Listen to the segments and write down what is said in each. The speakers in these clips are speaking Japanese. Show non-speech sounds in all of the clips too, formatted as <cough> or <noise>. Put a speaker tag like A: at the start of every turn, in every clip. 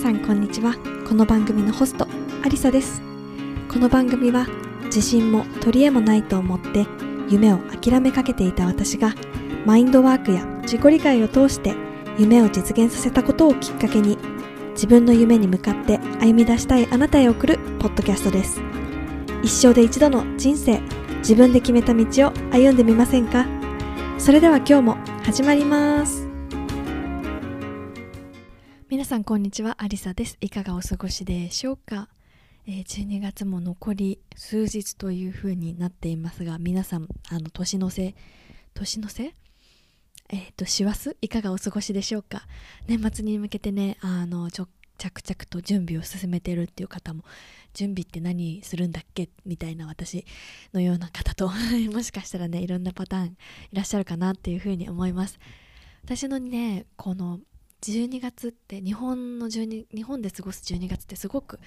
A: さんこんにちは。この番組のホストアリサです。この番組は自信も取り柄もないと思って夢を諦めかけていた私がマインドワークや自己理解を通して夢を実現させたことをきっかけに自分の夢に向かって歩み出したいあなたへ送るポッドキャストです。一生で一度の人生自分で決めた道を歩んでみませんか？それでは今日も始まります。さんこんにちはアリサです。いかがお過ごしでしょうか、えー、12月も残り数日という風になっていますが皆さんあの年の瀬年の瀬？えっ、ー、と師走？いかがお過ごしでしょうか？年末に向けてねあのちょ着々と準備を進めてるっていう方も準備って何するんだっけ？みたいな私のような方と <laughs> もしかしたらねいろんなパターンいらっしゃるかなっていうふうに思います。私のねこの12月って日本の12日本で過ごす12月ってすごく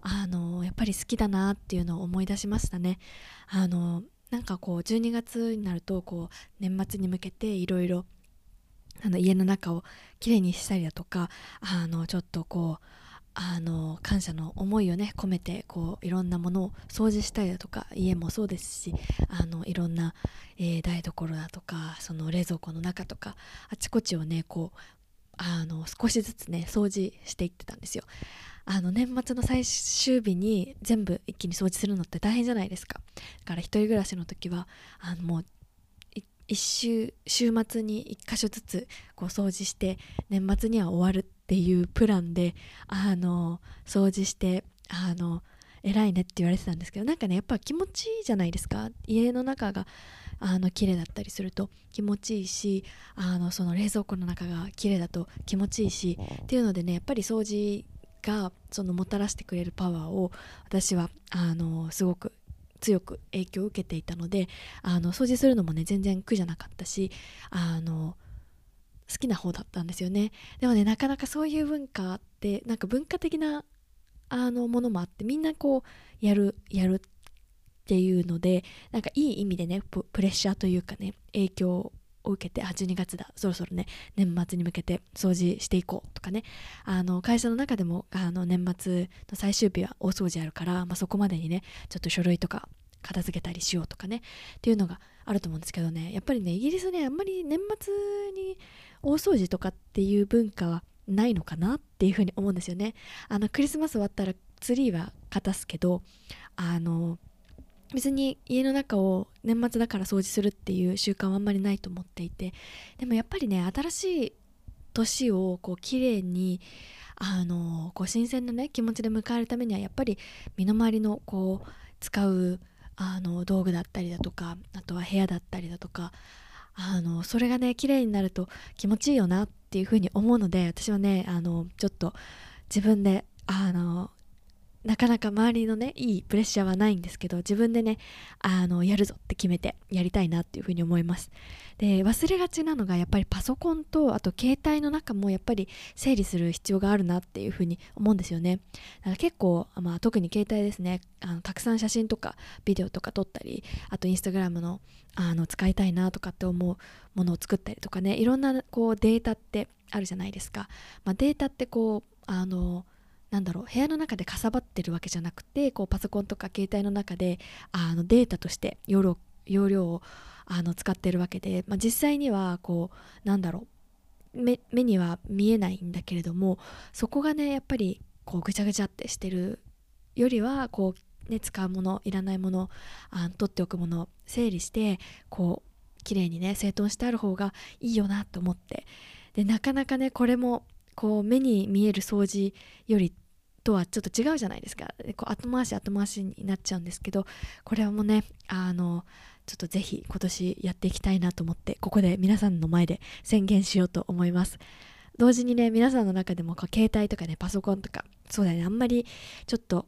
A: あのやっぱり好きだなっていうのを思い出しましたね。あのなんかこう12月になるとこう年末に向けていろいろ家の中をきれいにしたりだとかあのちょっとこうあの感謝の思いをね込めていろんなものを掃除したりだとか家もそうですしいろんな、えー、台所だとかその冷蔵庫の中とかあちこちをねこうあの少しずつね掃除していってたんですよ。あの年末の最終日に全部一気に掃除するのって大変じゃないですか。だから一人暮らしの時はあのもう一週週末に1箇所ずつこう掃除して年末には終わるっていうプランであの掃除してあの偉いねって言われてたんですけどなんかねやっぱ気持ちいいじゃないですか。家の中があの綺麗だったりすると気持ちいいしあのその冷蔵庫の中が綺麗だと気持ちいいしっていうのでねやっぱり掃除がそのもたらしてくれるパワーを私はあのすごく強く影響を受けていたのであの掃除するのもね全然苦じゃなかったしあの好きな方だったんですよね。でもねなかなかそういう文化ってなんか文化的なあのものもあってみんなこうやるやるっていうのでなんかいい意味でねプレッシャーというかね影響を受けてあ12月だそろそろね年末に向けて掃除していこうとかね。あの会社の中でもあの年末の最終日は大掃除あるから、まあ、そこまでにねちょっと書類とか片付けたりしようとかね。っていうのがあると思うんですけどね。やっぱりねイギリスねあんまり年末に大掃除とかっていう文化はないのかなっていうふうに思うんですよね。あのクリスマス終わったらツリーは片すけどあの別に家の中を年末だから掃除するっていう習慣はあんまりないと思っていてでもやっぱりね新しい年をこう綺麗にあのこう新鮮なね気持ちで迎えるためにはやっぱり身の回りのこう使うあの道具だったりだとかあとは部屋だったりだとかあのそれがね綺麗になると気持ちいいよなっていうふうに思うので私はねあのちょっと自分であのなかなか周りのねいいプレッシャーはないんですけど自分でねあのやるぞって決めてやりたいなっていうふうに思います。で忘れがちなのがやっぱりパソコンとあと携帯の中もやっぱり整理する必要があるなっていうふうに思うんですよね。だから結構、まあ、特に携帯ですね。あのたくさん写真とかビデオとか撮ったりあとインスタグラムのあの使いたいなとかって思うものを作ったりとかね。いろんなこうデータってあるじゃないですか、まあ、データってこうあのなんだろう部屋の中でかさばってるわけじゃなくてこうパソコンとか携帯の中であのデータとして容量容量をあの使ってるわけで、まあ、実際にはこうなんだろう目目には見えないんだけれどもそこがねやっぱりこうぐちゃぐちゃってしてるよりはこう、ね、使うものいらないものあ取っておくもの整理してこう綺麗にね整頓してある方がいいよなと思って。でなかなかねこれもこう目に見える掃除よりとはちょっと違うじゃないですか。こう後回し後回しになっちゃうんですけどこれはもうねあのちょっとぜひ今年やっていきたいなと思ってここで皆さんの前で宣言しようと思います。同時にね皆さんの中でもこう携帯とかねパソコンとかそうだねあんまりちょっと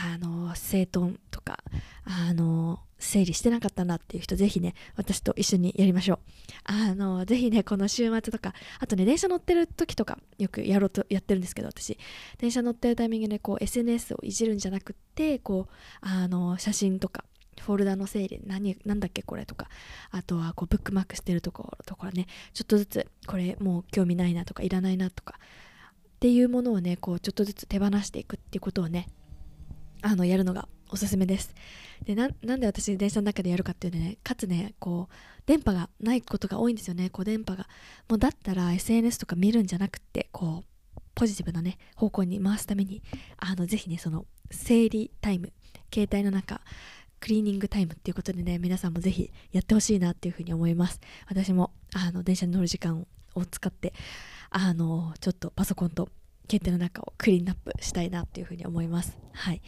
A: あの整頓とかあの整理してなかったなっていう人ぜひね私と一緒にやりましょう。あのぜひねこの週末とかあとね電車乗ってる時とかよくやろうとやってるんですけど私。電車乗ってるタイミングでこう SNS をいじるんじゃなくってこうあの写真とかフォルダの整理何何だっけこれとかあとはこうブックマークしてるところとかねちょっとずつこれもう興味ないなとかいらないなとかっていうものをねこうちょっとずつ手放していくっていうことをねあのやるのがおすすめです。でなんで私電車の中でやるかっていうとねかつねこう電波がないことが多いんですよね。こう電波が。もうだったら SNS とか見るんじゃなくてこうポジティブなね方向に回すためにあのぜひねその整理タイム携帯の中クリーニングタイムっていうことでね皆さんもぜひやってほしいなっていうふうに思います。私もあの電車に乗る時間を使ってあのちょっとパソコンと携帯の中をクリーンアップしたいなっていうふうに思います。はい。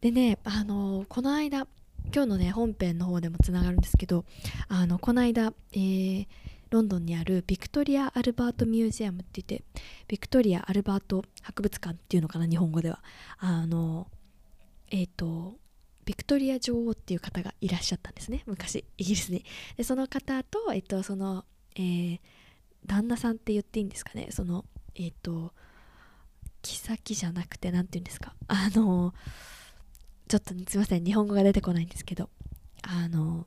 A: でねあのこの間今日のね本編の方でもつながるんですけどあのこの間、えー、ロンドンにあるビクトリア・アルバート・ミュージアムって言ってビクトリア・アルバート博物館っていうのかな日本語では。あのえっ、ー、とビクトリア女王っていう方がいらっしゃったんですね昔イギリスに。でその方と、えっ、ー、と、その、えー、旦那さんって言っていいんですかねそのえっ、と妃じゃなくて何て言うんですか？あのちょっとすいません日本語が出てこないんですけど。あの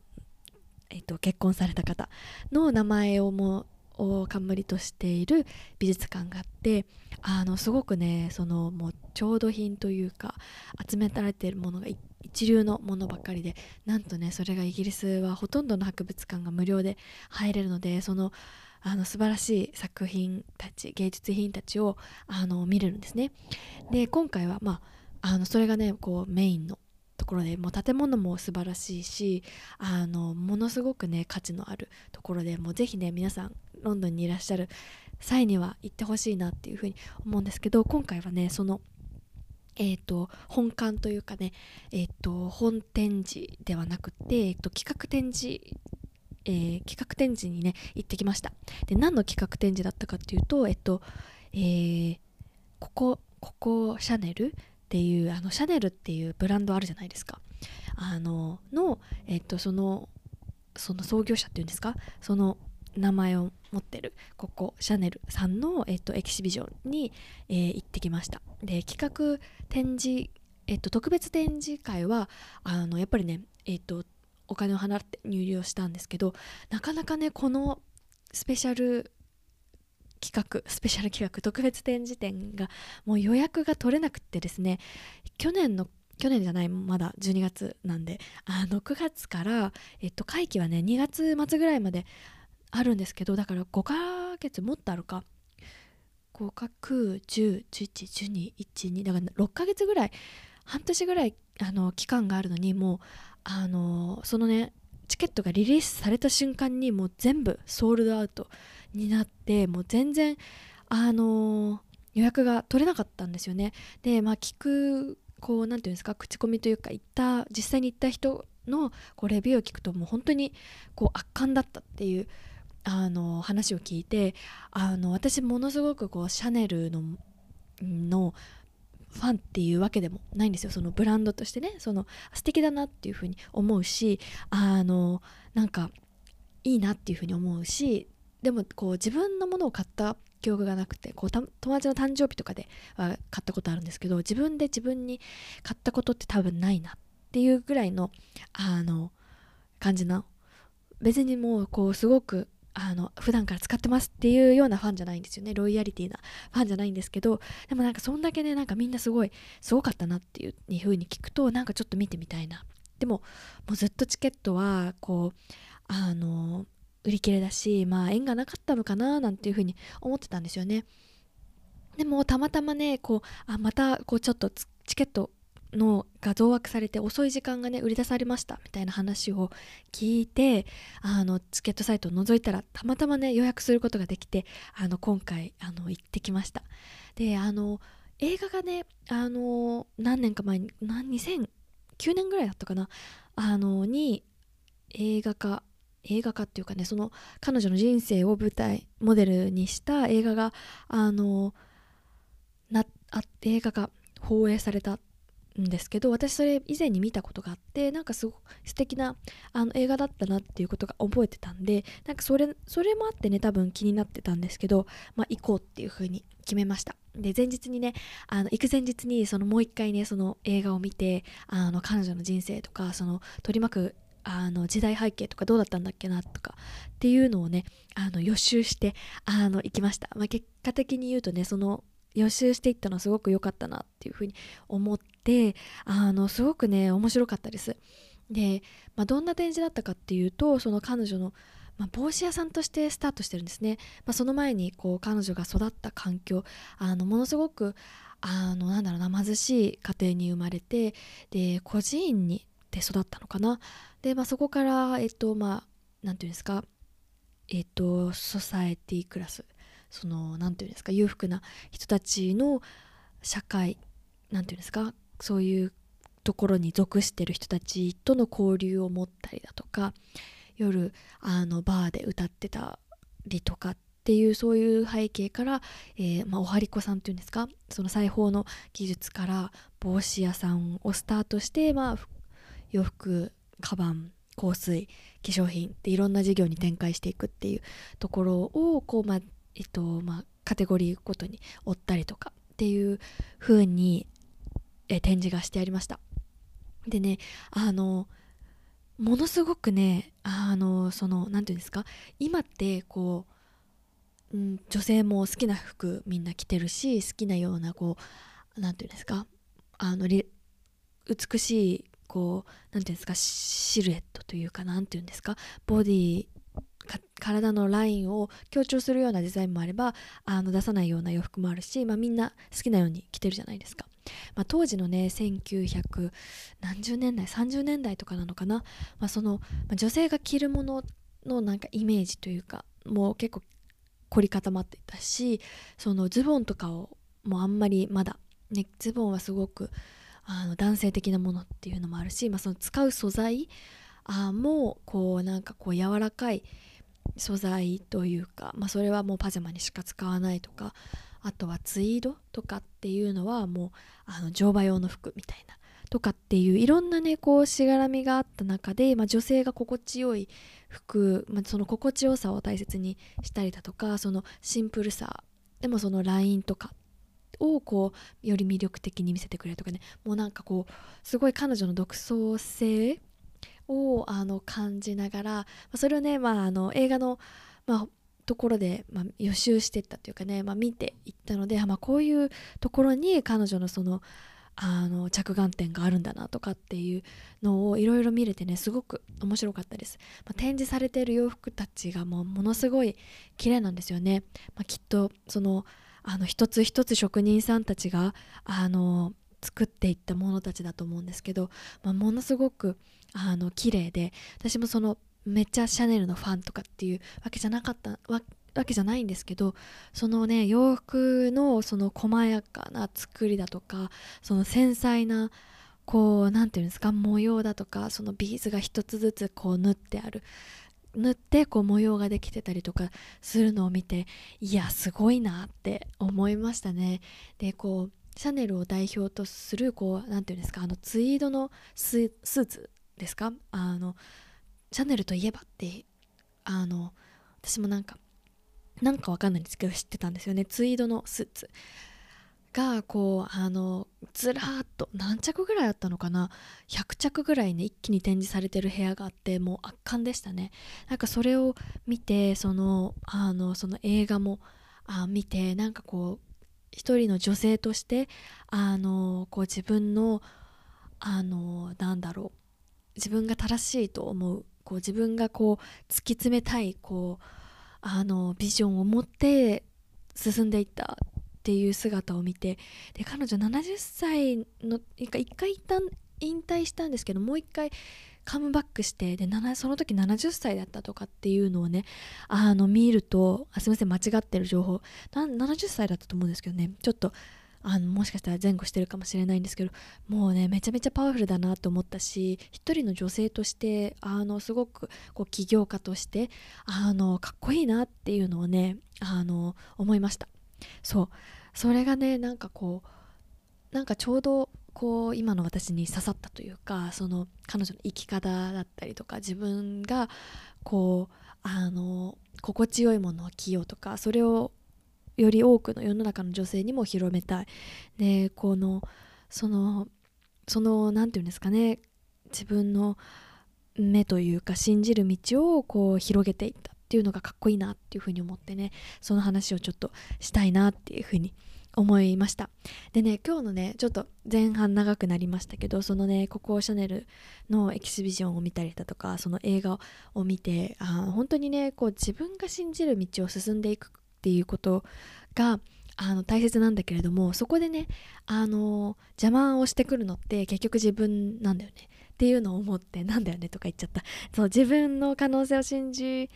A: えっと結婚された方の名前をもを冠としている美術館があってあのすごくねそのもう調度品というか集められているものが一流のものばっかりでなんとねそれがイギリスはほとんどの博物館が無料で入れるのでそのあの素晴らしい作品たち芸術品たちをあの見れるんですね。で今回はまああのそれがねこうメインのところでもう建物も素晴らしいしあのものすごくね価値のあるところでもうぜひね皆さんロンドンにいらっしゃる際には行ってほしいなっていうふうに思うんですけど今回はねそのえーと、本館というかね、えーと、本展示ではなくて、えーと、企画展示えー、企画展示にね行ってきました。で何の企画展示だったかっていうとえっとえー、ここここシャネルっていうあのシャネルっていうブランドあるじゃないですか。あののえっとそのその創業者っていうんですか？その名前を持ってるここシャネルさんの、えっと、エキシビジョンに、えー、行ってきました。で企画展示、えっと、特別展示会はあのやっぱりね、えっと、お金を払って入寮したんですけどなかなかねこのスペシャル企画スペシャル企画特別展示展がもう予約が取れなくてですね去年の去年じゃないまだ12月なんであの9月から、えっと、会期はね2月末ぐらいまであるんですけどだから5ヶ月もっとあるか5か910111212だから6ヶ月ぐらい半年ぐらいあの期間があるのにもうあのそのねチケットがリリースされた瞬間にもう全部ソールドアウトになってもう全然あの予約が取れなかったんですよね。でまあ聞くこう何て言うんですか口コミというか行った実際に行った人のこうレビューを聞くともう本当にこう圧巻だったっていうあの話を聞いてあの私ものすごくこうシャネルののファンっていうわけでもないんですよ。そのブランドとしてね。その素敵だなっていうふうに思うしあのなんかいいなっていうふうに思うしでもこう自分のものを買った記憶がなくてこう友達の誕生日とかでは買ったことあるんですけど自分で自分に買ったことって多分ないなっていうぐらいのあの感じの別にもうこうすごくあの普段から使ってますっていうようなファンじゃないんですよね。ロイヤリティなファンじゃないんですけどでもなんかそんだけねなんかみんなすごいすごかったなっていう風に聞くとなんかちょっと見てみたいな。でももうずっとチケットはこうあの売り切れだしまあ縁がなかったのかななんていう風に思ってたんですよね。でもたまたまねこうあまたこうちょっとチケットのが増枠されて遅い時間がね売り出されましたみたいな話を聞いてあのチケットサイトを覗いたらたまたまね予約することができてあの今回あの行ってきました。であの映画がねあの何年か前に2009年ぐらいだったかなあのに映画化映画化っていうかねその彼女の人生を舞台モデルにした映画があのなあ映画が放映されたんですけど私それ以前に見たことがあってなんかすごく素敵なあの映画だったなっていうことが覚えてたんでなんかそれそれもあってね多分気になってたんですけど、まあ、行こうっていう風に決めました。で前日にねあの行く前日にそのもう一回ねその映画を見てあの彼女の人生とかその取り巻くあの時代背景とかどうだったんだっけなとかっていうのをねあの予習してあの行きました、まあ、結果的に言うとねその予習していったのはすごく良かったなっていうふうに思ってであのすごくね面白かったです。で、まあ、どんな展示だったかっていうとその彼女の、まあ、帽子屋さんとしてスタートしてるんですね、まあ、その前にこう彼女が育った環境あのものすごくあのなんだろうな貧しい家庭に生まれてで孤児院にで育ったのかな。で、まあ、そこからえっとまあなんていうんですかえっとソサエティクラスその何て言うんですか裕福な人たちの社会何て言うんですかそういうところに属してる人たちとの交流を持ったりだとか夜あのバーで歌ってたりとかっていうそういう背景から、えー、まあ、おはりこさんっていうんですかその裁縫の技術から帽子屋さんをスタートして、まあ、洋服カバン香水化粧品っていろんな事業に展開していくっていうところをこう、まあえっとまあ、カテゴリーごとに追ったりとかっていう風にえ展示がしてありましたでねあのものすごくねあのその何て言うんですか今ってこう、うん、女性も好きな服みんな着てるし好きなようなこう何て言うんですかあの美しいこう何て言うんですかシルエットというか何て言うんですかボディ体のラインを強調するようなデザインもあればあの出さないような洋服もあるし、まあ、みんな好きなように着てるじゃないですか。まあ、当時のね1900何十年代30年代とかなのかな、まあ、その、まあ、女性が着るもののなんかイメージというかもう結構凝り固まっていたしそのズボンとかをもうあんまりまだ、ね、ズボンはすごくあの男性的なものっていうのもあるし、まあ、その使う素材あもこうなんかこう柔らかい素材というか、まあ、それはもうパジャマにしか使わないとかあとはツイードとかっていうのはもうあの乗馬用の服みたいなとかっていういろんなねこうしがらみがあった中で、まあ、女性が心地よい服、まあ、その心地よさを大切にしたりだとかそのシンプルさでもそのラインとかをこうより魅力的に見せてくれるとかね。もうなんかこうすごい彼女の独創性をあの感じながらそれをね、まあ、あの映画の、まあ、ところで、まあ、予習してったというかね、まあ、見ていったので、まあ、こういうところに彼女のそのあの着眼点があるんだなとかっていうのをいろいろ見れてねすごく面白かったです、まあ、展示されている洋服たちがもうものすごい綺麗なんですよね、まあ、きっとそのあの一つ一つ職人さんたちがあの作っていったものたちだと思うんですけど、まあ、ものすごくあの綺麗で私もそのめっちゃシャネルのファンとかっていうわけじゃなかったわけじゃないんですけどそのね洋服のその細やかな作りだとかその繊細なこう何て言うんですか模様だとかそのビーズが一つずつこう縫ってある。縫ってこう模様ができてたりとかするのを見ていやすごいなって思いましたね。でこうシャネルを代表とするこう何て言うんですかあのツイードのスーツですか？あのシャネルといえばってあの私もなんかなんかわかんないんですけど知ってたんですよね。ツイードのスーツ。がこうあのずらーっと何着ぐらいあったのかな。100着ぐらいね一気に展示されてる部屋があってもう圧巻でしたね。なんかそれを見てそのあのその映画もあ見てなんかこう一人の女性としてあのこう自分のあのなんだろう。自分が正しいと思うこう自分がこう突き詰めたいこうあのビジョンを持って進んでいったっていう姿を見てで彼女70歳の一回一回一旦引退したんですけどもう一回カムバックしてでその時70歳だったとかっていうのをねあの見るとあすいません間違ってる情報。70歳だったと思うんですけどね。ちょっとあのもしかしたら前後してるかもしれないんですけどもうねめちゃめちゃパワフルだなと思ったし一人の女性としてあのすごくこう起業家としてあのかっこいいなっていうのをねあの思いました。そう。それがねなんかこうなんかちょうどこう今の私に刺さったというかその彼女の生き方だったりとか自分がこうあの心地よいものを着ようとかそれをより多くの世の中の女性にも広めたい。でこのそのその何て言うんですかね。自分の目というか信じる道をこう広げていったっていうのがかっこいいなっていうふうに思ってね。その話をちょっとしたいなっていうふうに思いました。でね今日のねちょっと前半長くなりましたけどそのねココシャネルのエキシビジョンを見たりだとかその映画を見てあ本当にねこう自分が信じる道を進んでいくっていうことがあの大切なんだけれどもそこでねあの邪魔をしてくるのって結局自分なんだよね。っていうのを思ってなんだよねとか言っちゃった。そう自分の可能性を信じ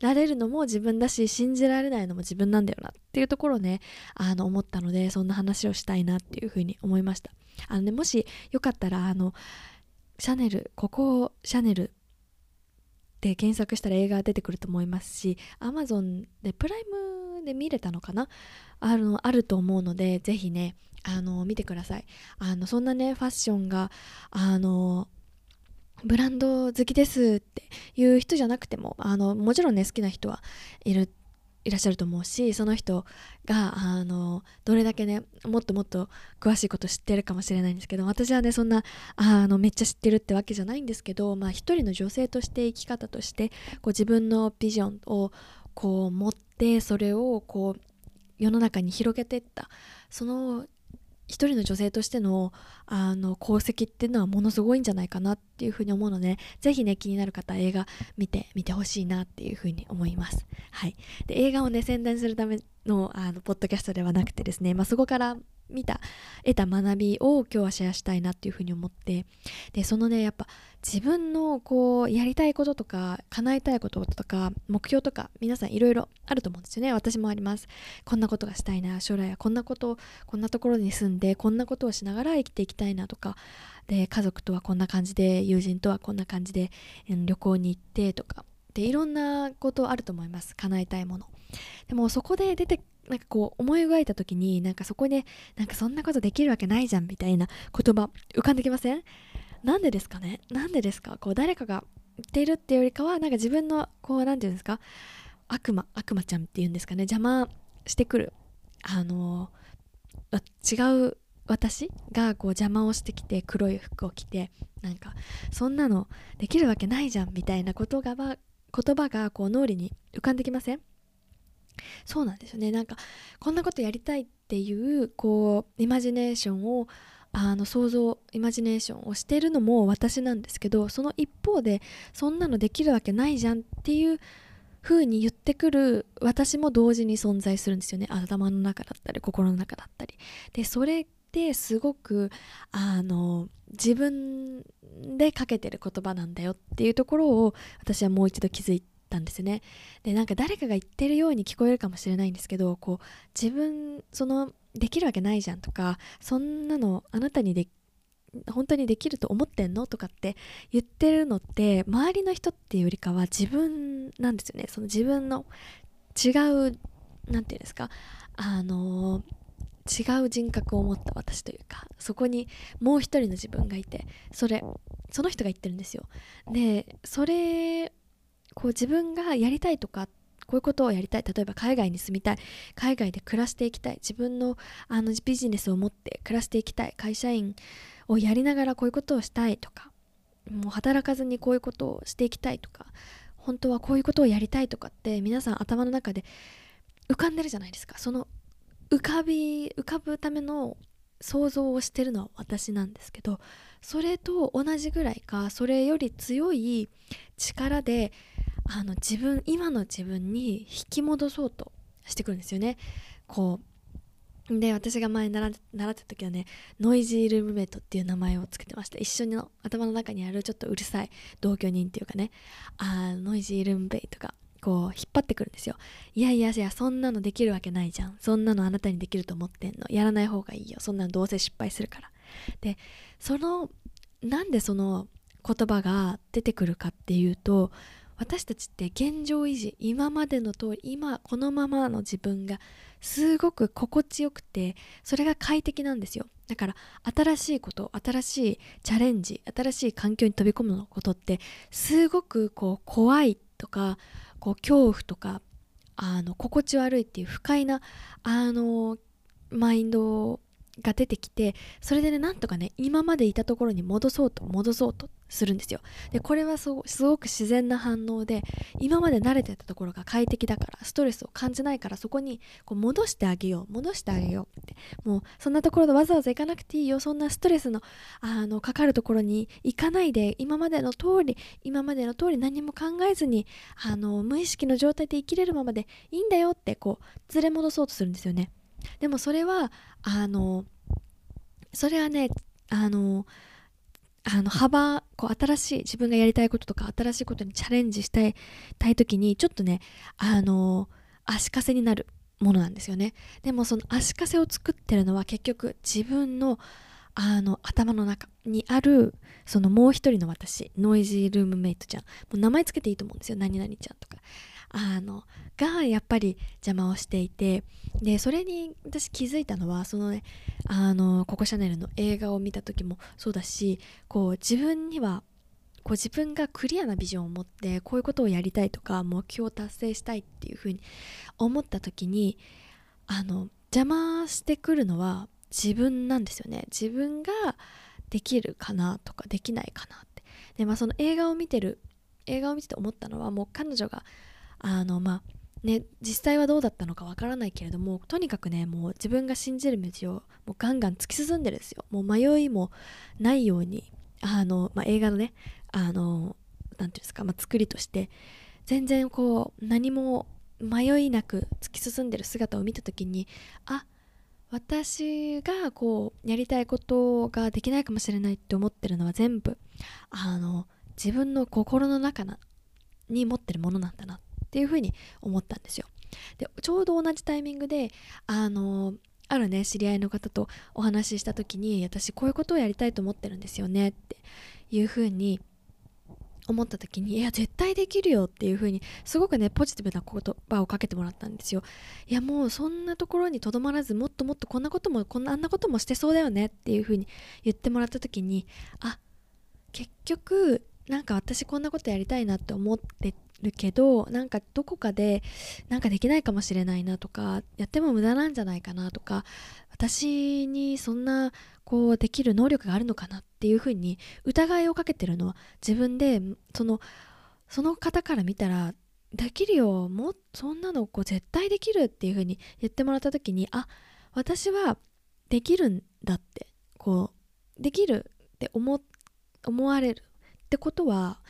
A: られるのも自分だし信じられないのも自分なんだよな。っていうところをねあの思ったのでそんな話をしたいなっていうふうに思いました。あのねもしよかったらあのシャネルここをシャネルで検索したら映画出てくると思いますし Amazon でプライムで見れたのかな？あのあると思うのでぜひねあの見てください。あのそんなねファッションがあのブランド好きですっていう人じゃなくてもあのもちろんね好きな人はいるいらっしゃると思うしその人があのどれだけねもっともっと詳しいこと知ってるかもしれないんですけど私はねそんなあのめっちゃ知ってるってわけじゃないんですけど、まあ、一人の女性として生き方としてこう自分のビジョンをこう持ってそれをこう世の中に広げていった。その一人の女性としてのあの功績っていうのはものすごいんじゃないかなっていうふうに思うので是非ね気になる方映画見てみてほしいなっていうふうに思います。はい、で映画をね宣伝するためのあのポッドキャストではなくてですね、まあ、そこから見た得た学びを今日はシェアしたいなっていうふうに思ってでそのねやっぱ自分のこうやりたいこととか叶えたいこととか目標とか皆さんいろいろあると思うんですよね。私もあります。こんなことがしたいな将来はこんなことこんなところに住んでこんなことをしながら生きていきたいなとかで家族とはこんな感じで友人とはこんな感じで旅行に行ってとかでいろんなことあると思います。叶えたいもの。でもそこで出てなんかこう思い描いた時になんかそこでなんかそんなことできるわけないじゃんみたいな言葉浮かんできません？なんでですかね？なんでですか？こう誰かが言っているっていうよりかはなんか自分のこう何て言うんですか？悪魔悪魔ちゃんっていうんですかね？邪魔してくるあの違う私がこう邪魔をしてきて黒い服を着てなんかそんなのできるわけないじゃんみたいなことが言葉がこう脳裏に浮かんできません？そうなんですよね。なんかこんなことやりたいっていうこうイマジネーションをあの想像イマジネーションをしてるのも私なんですけどその一方でそんなのできるわけないじゃんっていう風に言ってくる私も同時に存在するんですよね。頭の中だったり心の中だったり。でそれってすごくあの自分でかけてる言葉なんだよっていうところを私はもう一度気づいてたんですね。でなんか誰かが言ってるように聞こえるかもしれないんですけどこう自分そのできるわけないじゃんとかそんなのあなたにで本当にできると思ってんのとかって言ってるのって周りの人っていうよりかは自分なんですよね。その自分の違う何て言うんですかあの違う人格を持った私というかそこにもう一人の自分がいてそれその人が言ってるんですよ。でそれこう自分がやりたいとかこういうことをやりたい。例えば海外に住みたい。海外で暮らしていきたい。自分のあのビジネスを持って暮らしていきたい。会社員をやりながらこういうことをしたいとか。もう働かずにこういうことをしていきたいとか。本当はこういうことをやりたいとかって皆さん頭の中で浮かんでるじゃないですか。その浮かび浮かぶための想像をしてるのは私なんですけどそれと同じぐらいかそれより強い力であの自分今の自分に引き戻そうとしてくるんですよね。こうで私が前習習った時はねノイジールームメイトっていう名前をつけてました一緒の頭の中にあるちょっとうるさい同居人っていうかねあノイジールームメイトがこう引っ張ってくるんですよ。いやいやいやそんなのできるわけないじゃん。そんなのあなたにできると思ってんの。やらない方がいいよ。そんなのどうせ失敗するから。でそのなんでその言葉が出てくるかっていうと私たちって現状維持今までの通り今このままの自分がすごく心地よくてそれが快適なんですよ。だから新しいこと新しいチャレンジ新しい環境に飛び込むのことってすごくこう怖いとかこう恐怖とかあの心地悪いっていう不快なあのマインドが出てきてそれでねなんとかね今までいたところに戻そうと戻そうと。するんですよ。でこれはすごく自然な反応で今まで慣れてたところが快適だからストレスを感じないからそこにこう戻してあげよう戻してあげようって。もうそんなところでわざわざ行かなくていいよ。そんなストレスのあのかかるところに行かないで今までの通り今までの通り何も考えずにあの無意識の状態で生きれるままでいいんだよってこう連れ戻そうとするんですよね。でもそれはあのそれはねあのあの幅こう新しい自分がやりたいこととか新しいことにチャレンジしたいたい時にちょっとねあの足かせになるものなんですよね。でもその足かせを作ってるのは結局自分のあの頭の中にあるそのもう一人の私ノイジールームメイトちゃん。もう名前つけていいと思うんですよ。何々ちゃんとか。あのがやっぱり邪魔をしていてでそれに私気づいたのはそのねあのココ・シャネルの映画を見た時もそうだしこう自分にはこう自分がクリアなビジョンを持ってこういうことをやりたいとか目標を達成したいっていうふうに思った時にあの邪魔してくるのは自分なんですよね。自分ができるかなとかできないかなって。でまあその映画を見てる映画を見てて思ったのはもう彼女があのまあね実際はどうだったのかわからないけれどもとにかくねもう自分が信じる道をもうガンガン突き進んでるんですよ。もう迷いもないようにあの、まあ、映画のねあの何ていうんですか、まあ、作りとして全然こう何も迷いなく突き進んでる姿を見た時にあ私がこうやりたいことができないかもしれないって思ってるのは全部あの自分の心の中に持ってるものなんだなってっていうふうに思ったんですよ。でちょうど同じタイミングであのあるね知り合いの方とお話しした時に私こういうことをやりたいと思ってるんですよねっていうふうに思った時にいや絶対できるよっていう風にすごくねポジティブな言葉をかけてもらったんですよいやもうそんなところにとどまらずもっともっとこんなこともこんなあんなこともしてそうだよねっていう風に言ってもらった時にあ結局なんか私こんなことやりたいなって思ってるけどなんかどこかでなんかできないかもしれないなとかやっても無駄なんじゃないかなとか私にそんなこうできる能力があるのかなっていうふうに疑いをかけてるのは自分でそのその方から見たらできるよもそんなのこう絶対できるっていうふうに言ってもらった時にあ私はできるんだってこうできるって思思われる。ってことは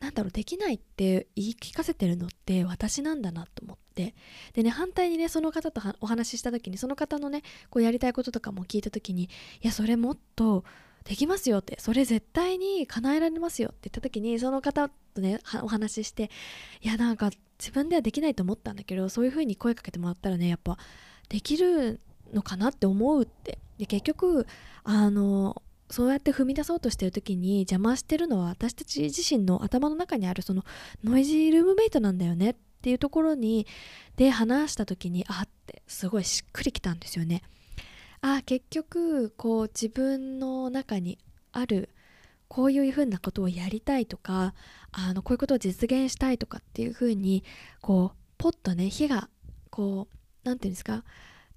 A: なんだろうできないって言い聞かせてるのって私なんだなと思って。でね反対にねその方とお話しした時にその方のねこうやりたいこととかも聞いた時にいやそれもっとできますよってそれ絶対に叶えられますよって言った時にその方とねお話ししていやなんか自分ではできないと思ったんだけどそういう風に声かけてもらったらねやっぱできるのかなって思うって。で結局あのそうやって踏み出そうとしてる時に邪魔してるのは私たち自身の頭の中にあるそのノイジールームメイトなんだよねっていうところにで話した時にあってすごいしっくりきたんですよね。あ結局こう自分の中にあるこういうふうなことをやりたいとかあのこういうことを実現したいとかっていうふうにこうポッとね火がこう何て言うんですか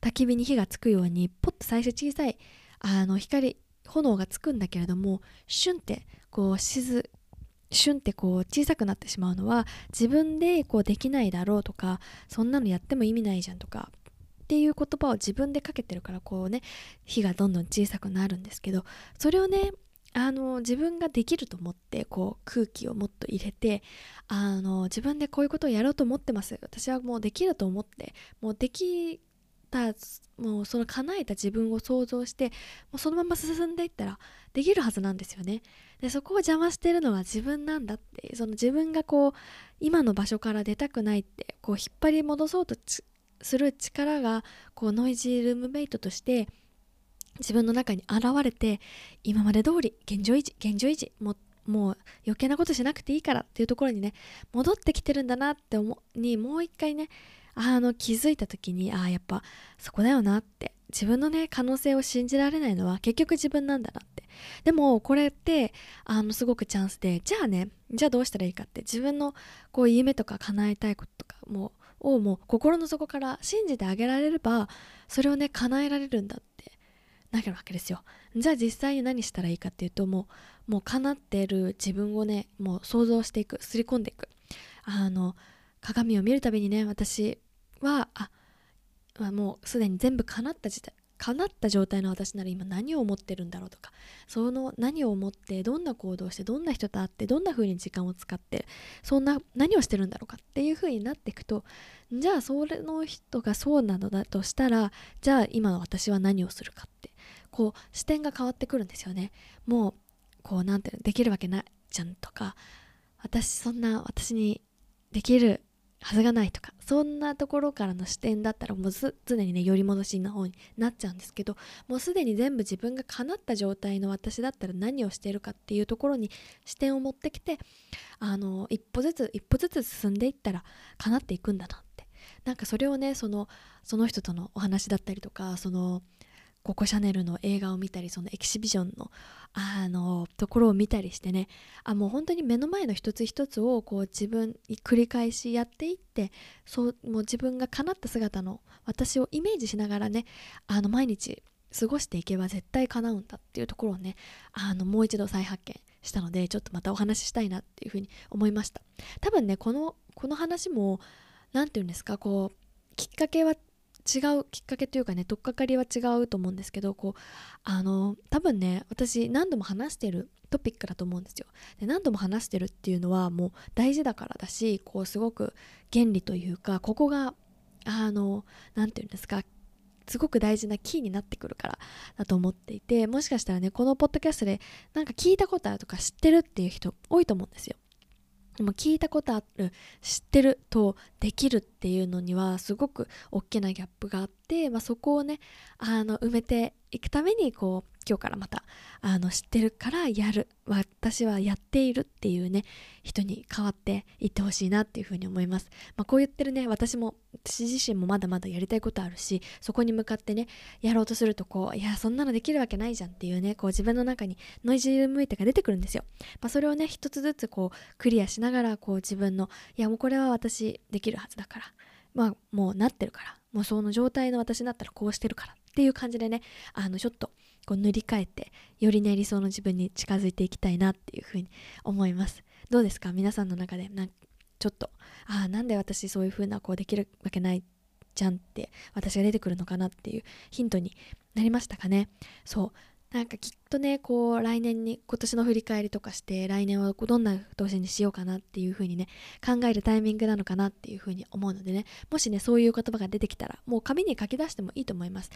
A: 焚き火に火がつくようにポッと最初小さいあの光炎がつくんだけれどもシュンってこうしずシュンってこう小さくなってしまうのは自分でこうできないだろうとかそんなのやっても意味ないじゃんとかっていう言葉を自分でかけてるからこうね火がどんどん小さくなるんですけどそれをねあの自分ができると思ってこう空気をもっと入れてあの自分でこういうことをやろうと思ってます。私はもうできると思ってもうできたもうその叶えた自分を想像してもうそのまま進んでいったらできるはずなんですよね。でそこを邪魔してるのは自分なんだってその自分がこう今の場所から出たくないってこう引っ張り戻そうとする力がこうノイジールームメイトとして自分の中に現れて今まで通り現状維持現状維持ももう余計なことしなくていいからっていうところにね戻ってきてるんだなって思にもう一回ねあの気づいた時にああやっぱそこだよなって。自分のね可能性を信じられないのは結局自分なんだなって。でもこれってあのすごくチャンスでじゃあねじゃあどうしたらいいかって。自分のこう夢とか叶えたいこととかもをもう心の底から信じてあげられればそれをね叶えられるんだってなるわけですよ。じゃあ実際に何したらいいかっていうともうもう叶ってる自分をねもう想像していくすり込んでいく。あの鏡を見るたびにね私はあもうすでに全部叶った時代叶った状態の私なら今何を思ってるんだろうとかその何を思ってどんな行動してどんな人と会ってどんな風に時間を使ってそんな何をしてるんだろうかっていう風になっていくとじゃあそれの人がそうなのだとしたらじゃあ今の私は何をするかってこう視点が変わってくるんですよね。もうこうなんていうのできるわけないじゃんとか私そんな私にできるはずがないとかそんなところからの視点だったらもう常にね寄り戻しの方になっちゃうんですけどもうすでに全部自分が叶った状態の私だったら何をしているかっていうところに視点を持ってきてあの一歩ずつ一歩ずつ進んでいったら叶っていくんだなって。なんかそれをねそのその人とのお話だったりとかそのココシャネルの映画を見たりそのエキシビジョンのあのところを見たりしてね。あもう本当に目の前の一つ一つをこう自分に繰り返しやっていってそうもう自分が叶った姿の私をイメージしながらねあの毎日過ごしていけば絶対叶うんだっていうところをねあのもう一度再発見したのでちょっとまたお話ししたいなっていうふうに思いました。多分ねこのこの話も何て言うんですかこうきっかけは違うきっかけというかね取っかかりは違うと思うんですけどこうあの多分ね私何度も話してるトピックだと思うんですよ。で何度も話してるっていうのはもう大事だからだしこうすごく原理というかここがあの何て言うんですかすごく大事なキーになってくるからだと思っていてもしかしたらねこのポッドキャストでなんか聞いたことあるとか知ってるっていう人多いと思うんですよ。でも聞いたことある知ってるとできるっていうのにはすごく大きなギャップがあって、まあ、そこをねあの埋めていくためにこう今日からまたあの知ってるからやる私はやっているっていうね人に変わっていってほしいなっていうふうに思います、まあ、こう言ってるね私も私自身もまだまだやりたいことあるしそこに向かってねやろうとするとこういやそんなのできるわけないじゃんっていうねこう自分の中にノイジームイテが出てくるんですよ、まあ、それをね一つずつこうクリアしながらこう自分のいやもうこれは私できるはずだからまあもうなってるからもうその状態の私だったらこうしてるからっていう感じでねあのちょっとこう塗り替えてよりね理想の自分に近づいていきたいなっていうふうに思います。どうですか？皆さんの中でなんちょっとああなんで私そういう風なこうできるわけないじゃんって私が出てくるのかなっていうヒントになりましたかね？そう。なんかきっとねこう来年に今年の振り返りとかして来年はどんな年にしようかなっていう風にね考えるタイミングなのかなっていう風に思うのでね。もしねそういう言葉が出てきたらもう紙に書き出してもいいと思います。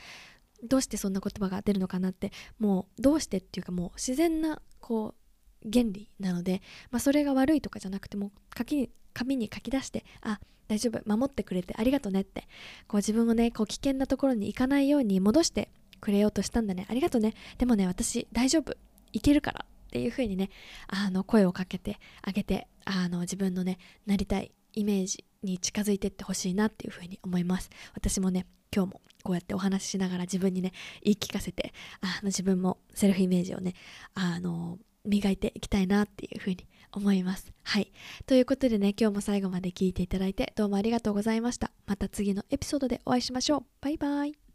A: どうしてそんな言葉が出るのかなってもうどうしてっていうかもう自然なこう原理なので、まあ、それが悪いとかじゃなくても書き紙に書き出してあ大丈夫守ってくれてありがとねってこう自分をねこう危険なところに行かないように戻してくれようとしたんだね。ありがとね。でもね私大丈夫いけるからっていう風にねあの声をかけてあげてあの自分のねなりたいイメージに近づいてってほしいなっていう風に思います。私もね今日もこうやってお話ししながら自分にね言い聞かせてあの自分もセルフイメージをねあの磨いていきたいなっていうふうに思います。はい。ということでね <laughs> 今日も最後まで聞いていただいてどうもありがとうございました。また次のエピソードでお会いしましょう。バイバイ。